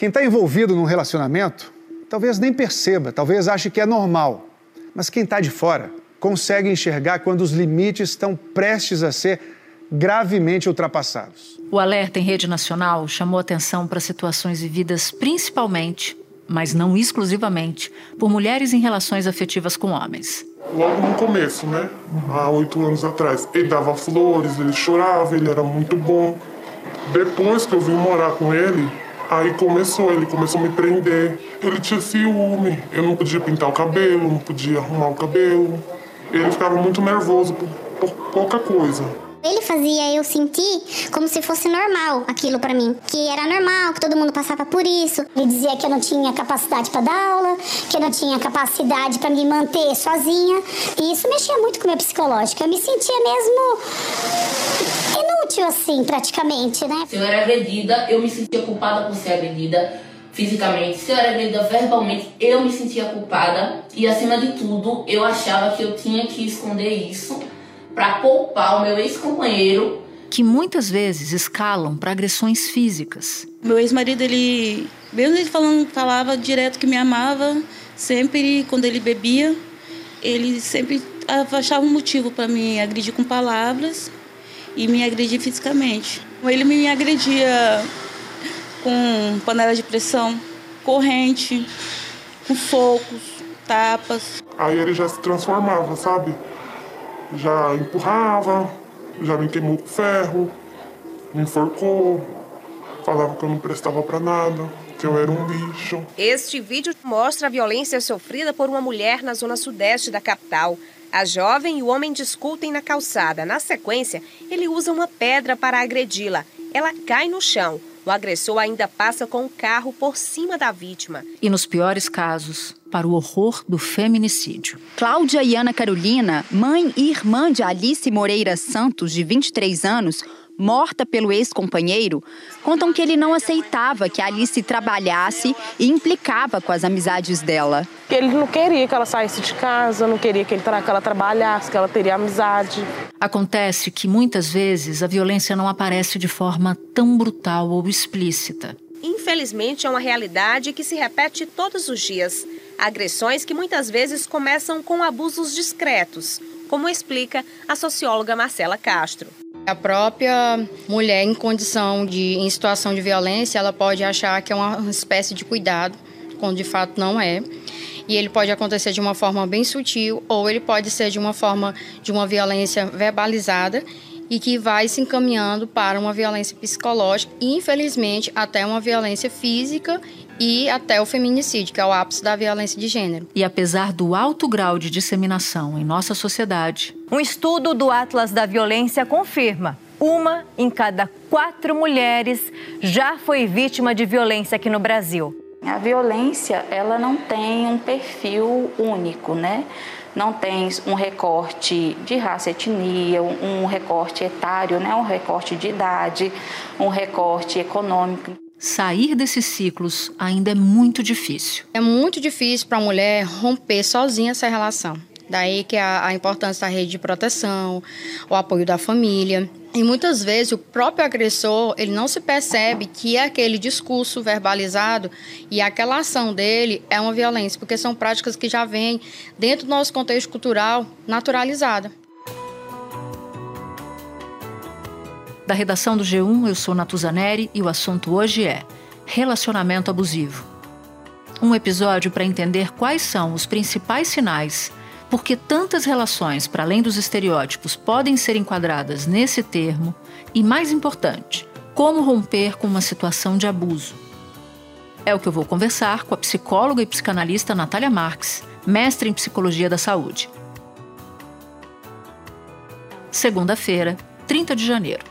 Quem está envolvido num relacionamento talvez nem perceba, talvez ache que é normal. Mas quem está de fora consegue enxergar quando os limites estão prestes a ser gravemente ultrapassados. O alerta em rede nacional chamou atenção para situações vividas principalmente, mas não exclusivamente, por mulheres em relações afetivas com homens. Logo no começo, né? Há oito anos atrás. Ele dava flores, ele chorava, ele era muito bom. Depois que eu vim morar com ele, Aí começou, ele começou a me prender. Ele tinha ciúme. Eu não podia pintar o cabelo, não podia arrumar o cabelo. Ele ficava muito nervoso por, por pouca coisa. Ele fazia eu sentir como se fosse normal aquilo para mim, que era normal, que todo mundo passava por isso. Ele dizia que eu não tinha capacidade para dar aula, que eu não tinha capacidade para me manter sozinha, e isso mexia muito com o meu psicológico. Eu me sentia mesmo inútil assim, praticamente, né? Se eu era agredida, eu me sentia culpada por ser agredida fisicamente. Se eu era agredida verbalmente, eu me sentia culpada e acima de tudo, eu achava que eu tinha que esconder isso para poupar o meu ex-companheiro. Que muitas vezes escalam para agressões físicas. Meu ex-marido, ele, mesmo ele falando, falava direto que me amava, sempre quando ele bebia, ele sempre achava um motivo para me agredir com palavras e me agredir fisicamente. Ele me agredia com panela de pressão, corrente, com socos, tapas. Aí ele já se transformava, sabe? já empurrava, já me queimou com ferro, me enforcou, falava que eu não prestava para nada, que eu era um lixo. Este vídeo mostra a violência sofrida por uma mulher na zona sudeste da capital. A jovem e o homem discutem na calçada. Na sequência, ele usa uma pedra para agredi-la. Ela cai no chão. O agressor ainda passa com o carro por cima da vítima. E nos piores casos, para o horror do feminicídio. Cláudia e Ana Carolina, mãe e irmã de Alice Moreira Santos, de 23 anos, morta pelo ex-companheiro, contam que ele não aceitava que Alice trabalhasse e implicava com as amizades dela. Ele não queria que ela saísse de casa, não queria que, ele, que ela trabalhasse, que ela teria amizade. Acontece que muitas vezes a violência não aparece de forma tão brutal ou explícita. Infelizmente, é uma realidade que se repete todos os dias. Agressões que muitas vezes começam com abusos discretos, como explica a socióloga Marcela Castro. A própria mulher em condição de em situação de violência, ela pode achar que é uma espécie de cuidado, quando de fato não é. E ele pode acontecer de uma forma bem sutil ou ele pode ser de uma forma de uma violência verbalizada e que vai se encaminhando para uma violência psicológica e, infelizmente, até uma violência física e até o feminicídio, que é o ápice da violência de gênero. E apesar do alto grau de disseminação em nossa sociedade, um estudo do Atlas da Violência confirma uma em cada quatro mulheres já foi vítima de violência aqui no Brasil. A violência, ela não tem um perfil único, né? não tem um recorte de raça, etnia, um recorte etário, né? um recorte de idade, um recorte econômico. Sair desses ciclos ainda é muito difícil. É muito difícil para a mulher romper sozinha essa relação. Daí que a, a importância da rede de proteção, o apoio da família. E muitas vezes o próprio agressor, ele não se percebe que aquele discurso verbalizado e aquela ação dele é uma violência, porque são práticas que já vêm dentro do nosso contexto cultural naturalizada. Da redação do G1, eu sou Natuzaneri e o assunto hoje é relacionamento abusivo. Um episódio para entender quais são os principais sinais porque tantas relações, para além dos estereótipos, podem ser enquadradas nesse termo, e mais importante, como romper com uma situação de abuso. É o que eu vou conversar com a psicóloga e psicanalista Natália Marques, mestre em psicologia da saúde. Segunda-feira, 30 de janeiro.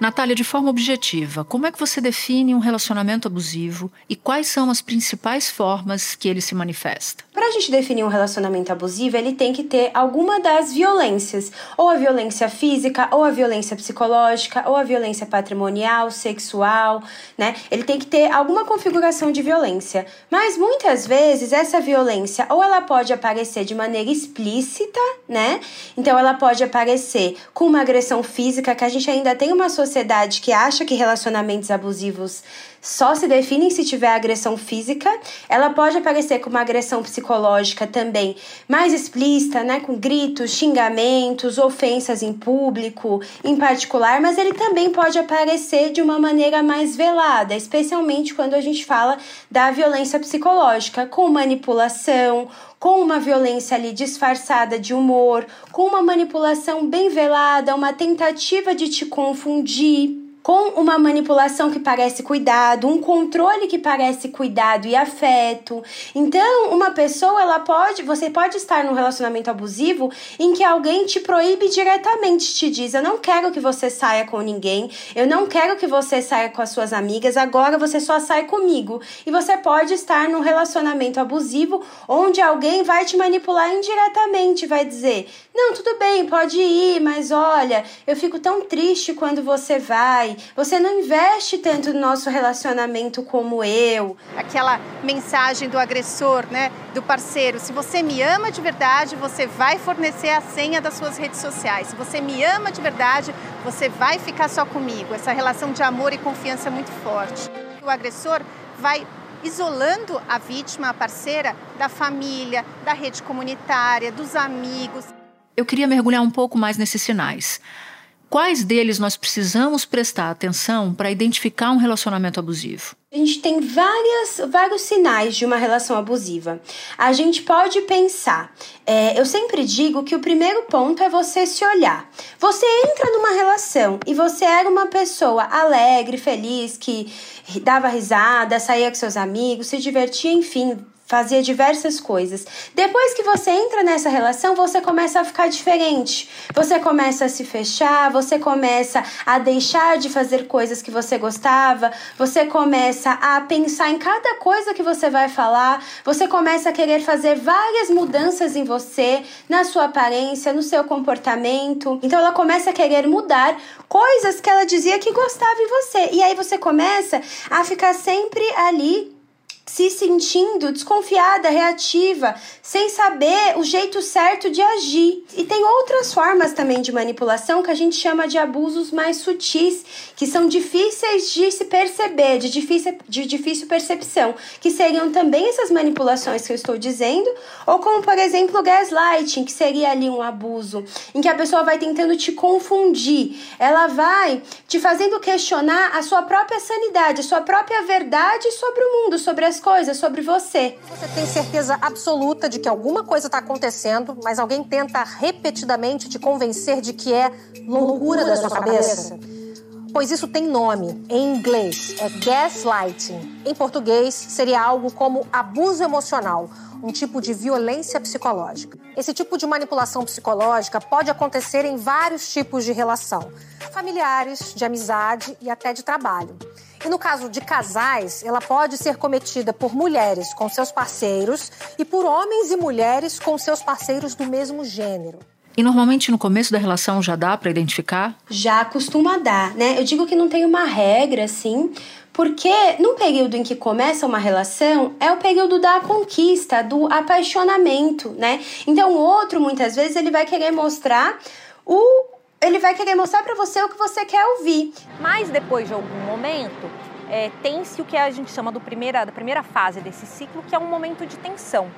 Natália, de forma objetiva, como é que você define um relacionamento abusivo e quais são as principais formas que ele se manifesta? Para a gente definir um relacionamento abusivo, ele tem que ter alguma das violências, ou a violência física, ou a violência psicológica, ou a violência patrimonial, sexual, né? Ele tem que ter alguma configuração de violência. Mas muitas vezes essa violência ou ela pode aparecer de maneira explícita, né? Então ela pode aparecer com uma agressão física, que a gente ainda tem uma sociedade que acha que relacionamentos abusivos só se definem se tiver agressão física. Ela pode aparecer com uma agressão psicológica também mais explícita, né, com gritos, xingamentos, ofensas em público, em particular, mas ele também pode aparecer de uma maneira mais velada, especialmente quando a gente fala da violência psicológica, com manipulação, com uma violência ali disfarçada de humor, com uma manipulação bem velada, uma tentativa de te confundir com uma manipulação que parece cuidado, um controle que parece cuidado e afeto. Então, uma pessoa, ela pode, você pode estar num relacionamento abusivo em que alguém te proíbe diretamente, te diz: "Eu não quero que você saia com ninguém, eu não quero que você saia com as suas amigas, agora você só sai comigo". E você pode estar num relacionamento abusivo onde alguém vai te manipular indiretamente, vai dizer: "Não, tudo bem, pode ir, mas olha, eu fico tão triste quando você vai. Você não investe tanto no nosso relacionamento como eu. Aquela mensagem do agressor, né? Do parceiro. Se você me ama de verdade, você vai fornecer a senha das suas redes sociais. Se você me ama de verdade, você vai ficar só comigo. Essa relação de amor e confiança é muito forte. O agressor vai isolando a vítima, a parceira, da família, da rede comunitária, dos amigos. Eu queria mergulhar um pouco mais nesses sinais. Quais deles nós precisamos prestar atenção para identificar um relacionamento abusivo? A gente tem várias, vários sinais de uma relação abusiva. A gente pode pensar. É, eu sempre digo que o primeiro ponto é você se olhar. Você entra numa relação e você era uma pessoa alegre, feliz, que dava risada, saía com seus amigos, se divertia, enfim, fazia diversas coisas. Depois que você entra nessa relação, você começa a ficar diferente. Você começa a se fechar, você começa a deixar de fazer coisas que você gostava, você começa a pensar em cada coisa que você vai falar, você começa a querer fazer várias mudanças em você, na sua aparência, no seu comportamento. Então ela começa a querer mudar coisas que ela dizia que gostava em você. E aí você começa a ficar sempre ali se sentindo desconfiada, reativa, sem saber o jeito certo de agir. E tem outras formas também de manipulação que a gente chama de abusos mais sutis, que são difíceis de se perceber, de difícil, de difícil percepção, que seriam também essas manipulações que eu estou dizendo, ou como, por exemplo, gaslighting, que seria ali um abuso, em que a pessoa vai tentando te confundir, ela vai te fazendo questionar a sua própria sanidade, a sua própria verdade sobre o mundo, sobre as coisas, sobre você. Você tem certeza absoluta de que alguma coisa está acontecendo, mas alguém tenta repetidamente te convencer de que é loucura da sua cabeça? Pois isso tem nome. Em inglês é gaslighting. Em português seria algo como abuso emocional, um tipo de violência psicológica. Esse tipo de manipulação psicológica pode acontecer em vários tipos de relação: familiares, de amizade e até de trabalho. E no caso de casais, ela pode ser cometida por mulheres com seus parceiros e por homens e mulheres com seus parceiros do mesmo gênero. E normalmente no começo da relação já dá para identificar? Já costuma dar, né? Eu digo que não tem uma regra assim, porque no período em que começa uma relação é o período da conquista, do apaixonamento, né? Então o outro muitas vezes ele vai querer mostrar o ele vai querer mostrar para você o que você quer ouvir. Mas depois de algum momento, é, tem-se o que a gente chama do primeira, da primeira fase desse ciclo, que é um momento de tensão.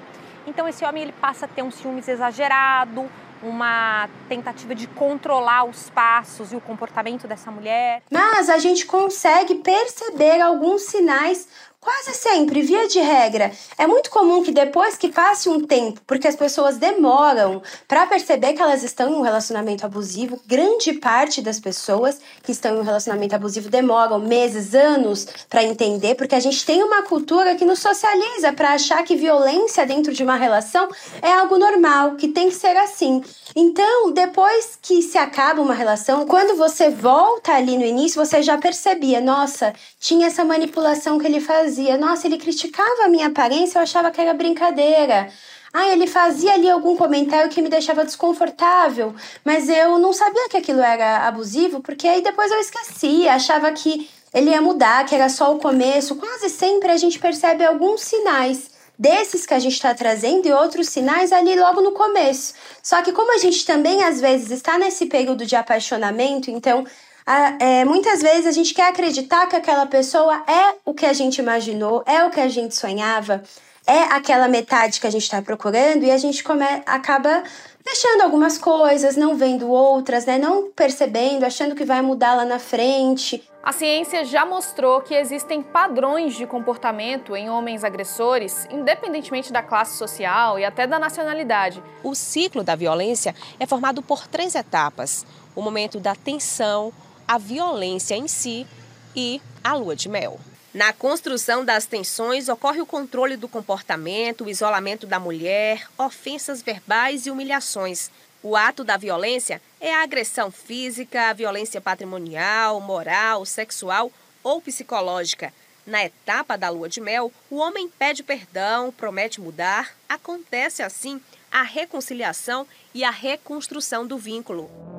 Então esse homem ele passa a ter um ciúmes exagerado, uma tentativa de controlar os passos e o comportamento dessa mulher. Mas a gente consegue perceber alguns sinais Quase sempre, via de regra, é muito comum que depois que passe um tempo, porque as pessoas demoram para perceber que elas estão em um relacionamento abusivo, grande parte das pessoas que estão em um relacionamento abusivo demoram meses, anos para entender, porque a gente tem uma cultura que nos socializa para achar que violência dentro de uma relação é algo normal, que tem que ser assim. Então, depois que se acaba uma relação, quando você volta ali no início, você já percebia, nossa, tinha essa manipulação que ele fazia fazia? Nossa, ele criticava a minha aparência, eu achava que era brincadeira. Ah, ele fazia ali algum comentário que me deixava desconfortável, mas eu não sabia que aquilo era abusivo, porque aí depois eu esqueci, achava que ele ia mudar, que era só o começo. Quase sempre a gente percebe alguns sinais desses que a gente está trazendo e outros sinais ali logo no começo. Só que como a gente também às vezes está nesse período de apaixonamento, então a, é, muitas vezes a gente quer acreditar que aquela pessoa é o que a gente imaginou, é o que a gente sonhava é aquela metade que a gente está procurando e a gente come, acaba deixando algumas coisas, não vendo outras, né? Não percebendo, achando que vai mudar lá na frente. A ciência já mostrou que existem padrões de comportamento em homens agressores, independentemente da classe social e até da nacionalidade. O ciclo da violência é formado por três etapas: o momento da tensão, a violência em si e a lua de mel. Na construção das tensões ocorre o controle do comportamento, o isolamento da mulher, ofensas verbais e humilhações. O ato da violência é a agressão física, a violência patrimonial, moral, sexual ou psicológica. Na etapa da lua de mel, o homem pede perdão, promete mudar. Acontece assim a reconciliação e a reconstrução do vínculo.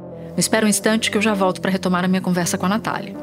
Espera um instante que eu já volto para retomar a minha conversa com a Natália.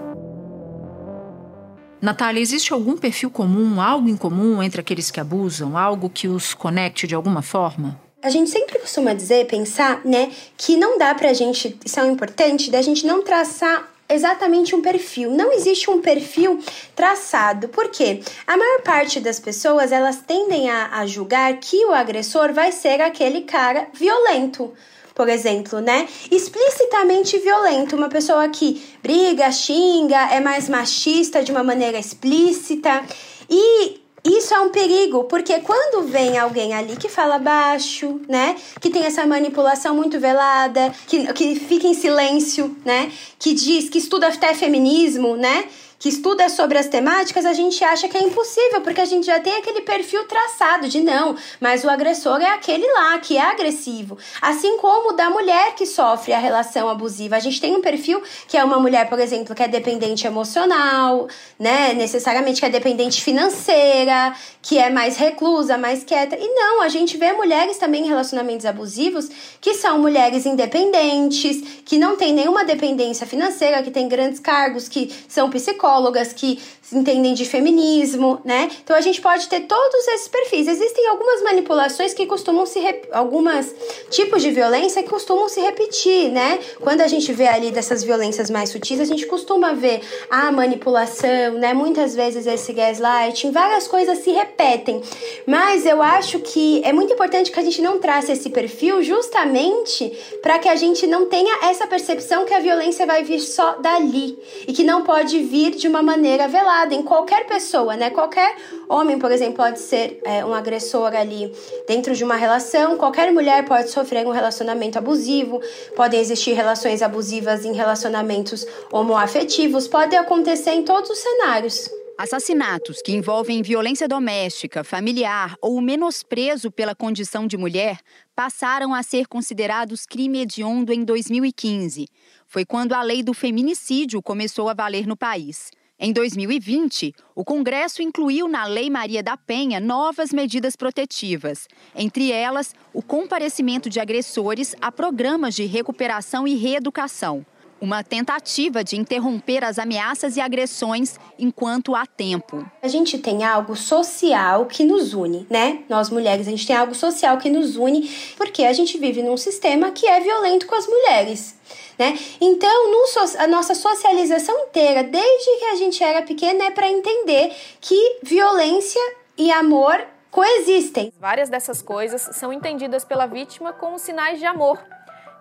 Natália, existe algum perfil comum, algo em comum entre aqueles que abusam, algo que os conecte de alguma forma? A gente sempre costuma dizer, pensar, né, que não dá pra gente, isso é importante, da gente não traçar exatamente um perfil. Não existe um perfil traçado. Por quê? A maior parte das pessoas, elas tendem a, a julgar que o agressor vai ser aquele cara violento por exemplo, né? Explicitamente violento, uma pessoa que briga, xinga, é mais machista de uma maneira explícita. E isso é um perigo, porque quando vem alguém ali que fala baixo, né? Que tem essa manipulação muito velada, que, que fica em silêncio, né? Que diz que estuda até feminismo, né? Que estuda sobre as temáticas, a gente acha que é impossível, porque a gente já tem aquele perfil traçado de não, mas o agressor é aquele lá que é agressivo. Assim como da mulher que sofre a relação abusiva. A gente tem um perfil que é uma mulher, por exemplo, que é dependente emocional, né? Necessariamente que é dependente financeira, que é mais reclusa, mais quieta. E não, a gente vê mulheres também em relacionamentos abusivos que são mulheres independentes, que não têm nenhuma dependência financeira, que têm grandes cargos, que são psicólogos psicólogas que entendem de feminismo, né? Então a gente pode ter todos esses perfis. Existem algumas manipulações que costumam se algumas tipos de violência que costumam se repetir, né? Quando a gente vê ali dessas violências mais sutis, a gente costuma ver a manipulação, né? Muitas vezes esse gaslighting, várias coisas se repetem. Mas eu acho que é muito importante que a gente não trace esse perfil justamente para que a gente não tenha essa percepção que a violência vai vir só dali e que não pode vir de uma maneira velada em qualquer pessoa, né? Qualquer homem, por exemplo, pode ser é, um agressor ali dentro de uma relação, qualquer mulher pode sofrer um relacionamento abusivo, podem existir relações abusivas em relacionamentos homoafetivos, pode acontecer em todos os cenários. Assassinatos que envolvem violência doméstica, familiar ou menosprezo pela condição de mulher passaram a ser considerados crime hediondo em 2015. Foi quando a lei do feminicídio começou a valer no país. Em 2020, o Congresso incluiu na Lei Maria da Penha novas medidas protetivas, entre elas o comparecimento de agressores a programas de recuperação e reeducação uma tentativa de interromper as ameaças e agressões enquanto há tempo. A gente tem algo social que nos une, né? Nós mulheres, a gente tem algo social que nos une porque a gente vive num sistema que é violento com as mulheres. Né? Então, no, a nossa socialização inteira, desde que a gente era pequena, é para entender que violência e amor coexistem. Várias dessas coisas são entendidas pela vítima como sinais de amor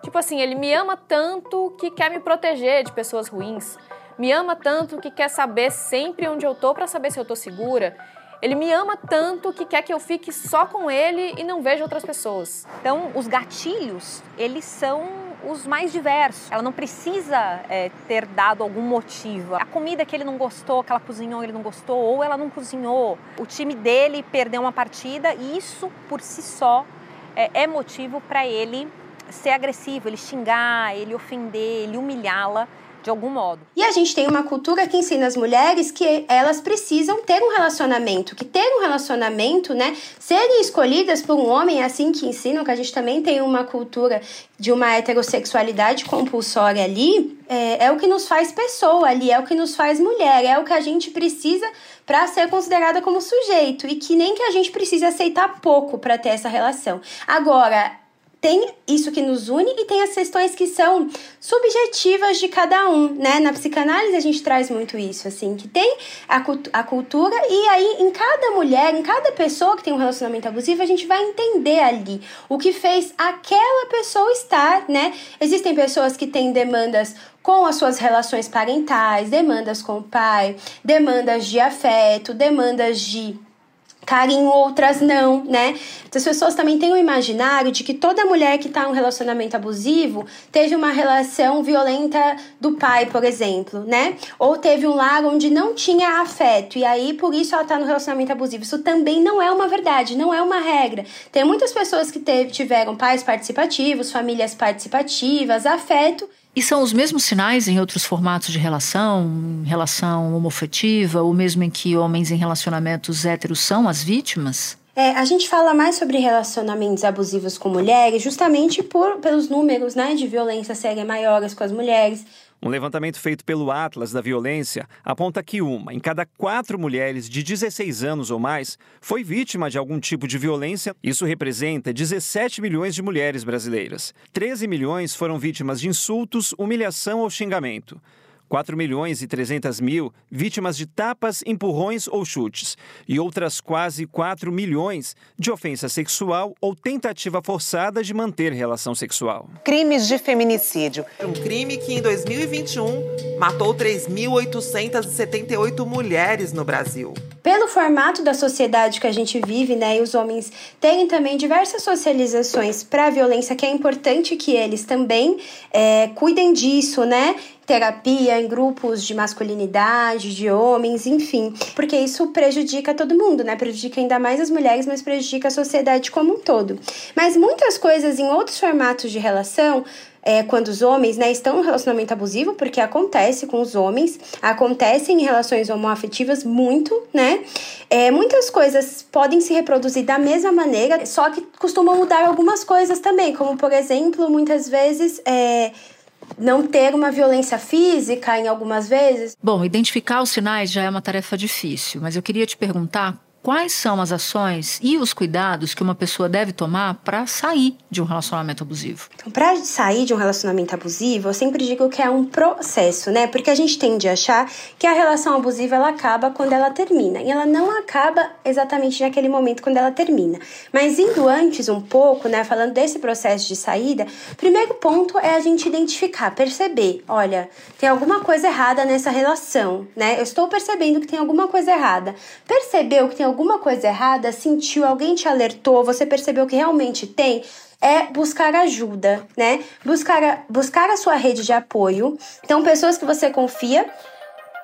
Tipo assim, ele me ama tanto que quer me proteger de pessoas ruins. Me ama tanto que quer saber sempre onde eu tô para saber se eu tô segura. Ele me ama tanto que quer que eu fique só com ele e não veja outras pessoas. Então, os gatilhos, eles são os mais diversos. Ela não precisa é, ter dado algum motivo. A comida que ele não gostou, que ela cozinhou, ele não gostou, ou ela não cozinhou. O time dele perdeu uma partida e isso, por si só, é, é motivo para ele ser agressivo, ele xingar, ele ofender, ele humilhá-la de algum modo. E a gente tem uma cultura que ensina as mulheres que elas precisam ter um relacionamento, que ter um relacionamento, né, serem escolhidas por um homem, assim que ensinam, que a gente também tem uma cultura de uma heterossexualidade compulsória ali, é, é o que nos faz pessoa ali, é o que nos faz mulher, é o que a gente precisa para ser considerada como sujeito e que nem que a gente precise aceitar pouco para ter essa relação. Agora, tem isso que nos une e tem as questões que são subjetivas de cada um, né? Na psicanálise a gente traz muito isso, assim, que tem a, a cultura e aí em cada mulher, em cada pessoa que tem um relacionamento abusivo, a gente vai entender ali o que fez aquela pessoa estar, né? Existem pessoas que têm demandas com as suas relações parentais, demandas com o pai, demandas de afeto, demandas de carinho, outras não, né? As pessoas também têm o imaginário de que toda mulher que está em um relacionamento abusivo teve uma relação violenta do pai, por exemplo, né? Ou teve um lar onde não tinha afeto e aí por isso ela está no relacionamento abusivo. Isso também não é uma verdade, não é uma regra. Tem muitas pessoas que teve, tiveram pais participativos, famílias participativas, afeto e são os mesmos sinais em outros formatos de relação, relação homofetiva, ou mesmo em que homens em relacionamentos héteros são as vítimas? É, a gente fala mais sobre relacionamentos abusivos com mulheres justamente por, pelos números né, de violência serem maiores com as mulheres. Um levantamento feito pelo Atlas da Violência aponta que uma em cada quatro mulheres de 16 anos ou mais foi vítima de algum tipo de violência. Isso representa 17 milhões de mulheres brasileiras. 13 milhões foram vítimas de insultos, humilhação ou xingamento. 4 milhões e 300 mil vítimas de tapas, empurrões ou chutes, e outras quase 4 milhões de ofensa sexual ou tentativa forçada de manter relação sexual. Crimes de feminicídio. Um crime que em 2021 matou 3.878 mulheres no Brasil. Pelo formato da sociedade que a gente vive, né, e os homens têm também diversas socializações para a violência, que é importante que eles também é, cuidem disso, né? Terapia em grupos de masculinidade, de homens, enfim, porque isso prejudica todo mundo, né? Prejudica ainda mais as mulheres, mas prejudica a sociedade como um todo. Mas muitas coisas em outros formatos de relação é, quando os homens né, estão em relacionamento abusivo, porque acontece com os homens, acontece em relações homoafetivas muito, né? É, muitas coisas podem se reproduzir da mesma maneira, só que costumam mudar algumas coisas também, como por exemplo, muitas vezes. É, não ter uma violência física em algumas vezes. Bom, identificar os sinais já é uma tarefa difícil, mas eu queria te perguntar quais são as ações e os cuidados que uma pessoa deve tomar para sair de um relacionamento abusivo? Então, para sair de um relacionamento abusivo, eu sempre digo que é um processo, né? Porque a gente tende a achar que a relação abusiva ela acaba quando ela termina, e ela não acaba exatamente naquele momento quando ela termina. Mas indo antes um pouco, né, falando desse processo de saída, primeiro ponto é a gente identificar, perceber, olha, tem alguma coisa errada nessa relação, né? Eu estou percebendo que tem alguma coisa errada. Percebeu que tem alguma coisa errada, sentiu, alguém te alertou, você percebeu que realmente tem, é buscar ajuda, né? Buscar a, buscar a sua rede de apoio. Então, pessoas que você confia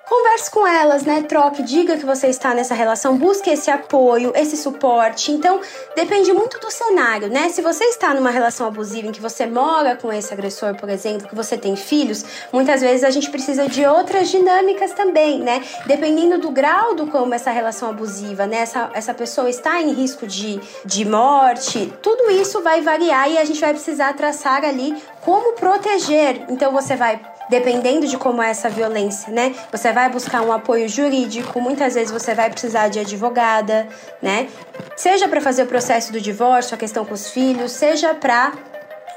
converse com elas, né? Troque, diga que você está nessa relação, busque esse apoio, esse suporte. Então, depende muito do cenário, né? Se você está numa relação abusiva em que você mora com esse agressor, por exemplo, que você tem filhos, muitas vezes a gente precisa de outras dinâmicas também, né? Dependendo do grau do como essa relação abusiva, né? Essa, essa pessoa está em risco de, de morte, tudo isso vai variar e a gente vai precisar traçar ali como proteger. Então, você vai dependendo de como é essa violência, né? Você vai buscar um apoio jurídico, muitas vezes você vai precisar de advogada, né? Seja para fazer o processo do divórcio, a questão com os filhos, seja para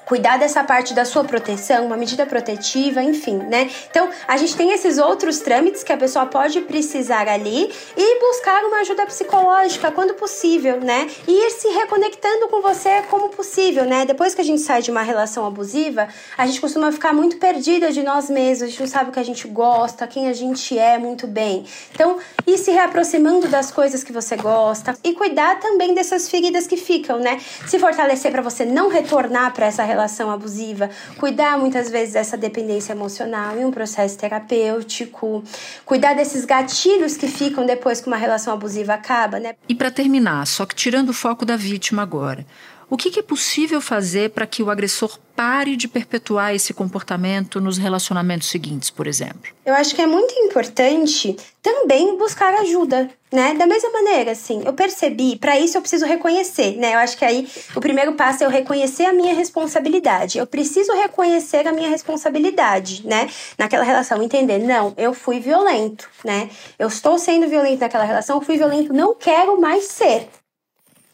cuidar dessa parte da sua proteção, uma medida protetiva, enfim, né? Então, a gente tem esses outros trâmites que a pessoa pode precisar ali e buscar uma ajuda psicológica quando possível, né? E ir se reconectando com você como possível, né? Depois que a gente sai de uma relação abusiva, a gente costuma ficar muito perdida de nós mesmos, a gente não sabe o que a gente gosta, quem a gente é muito bem. Então, ir se reaproximando das coisas que você gosta e cuidar também dessas feridas que ficam, né? Se fortalecer para você não retornar para essa relação relação abusiva, cuidar muitas vezes dessa dependência emocional em um processo terapêutico, cuidar desses gatilhos que ficam depois que uma relação abusiva acaba, né? E para terminar, só que tirando o foco da vítima agora, O que, é possível fazer para que o agressor pare de perpetuar esse comportamento nos relacionamentos seguintes, por exemplo? Eu acho que é muito importante também buscar ajuda, né? Da mesma maneira, assim, eu percebi, para isso eu preciso reconhecer, né? Eu acho que aí o primeiro passo é eu reconhecer a minha responsabilidade. Eu preciso reconhecer a minha responsabilidade, né? Naquela relação, entender, não, eu fui violento, né? Eu estou sendo violento naquela relação, eu fui violento, não quero mais ser.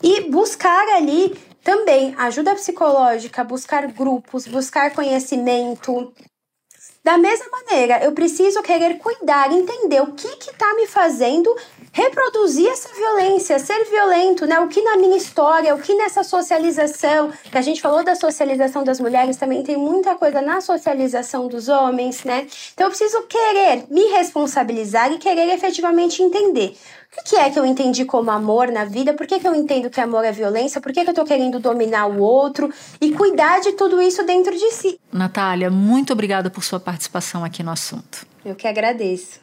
E buscar ali também ajuda psicológica, buscar grupos, buscar conhecimento. Da mesma maneira, eu preciso querer cuidar, entender o que está me fazendo reproduzir essa violência, ser violento, né? O que na minha história, o que nessa socialização, que a gente falou da socialização das mulheres, também tem muita coisa na socialização dos homens, né? Então eu preciso querer me responsabilizar e querer efetivamente entender o que é que eu entendi como amor na vida? Por que, que eu entendo que amor é violência? Por que, que eu tô querendo dominar o outro? E cuidar de tudo isso dentro de si. Natália, muito obrigada por sua participação aqui no assunto. Eu que agradeço.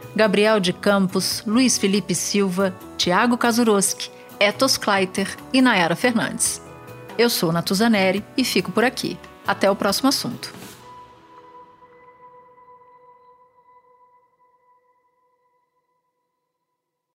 Gabriel de Campos, Luiz Felipe Silva, Tiago Kazuroski, Etos Kleiter e Nayara Fernandes. Eu sou Natuzaneri e fico por aqui. Até o próximo assunto.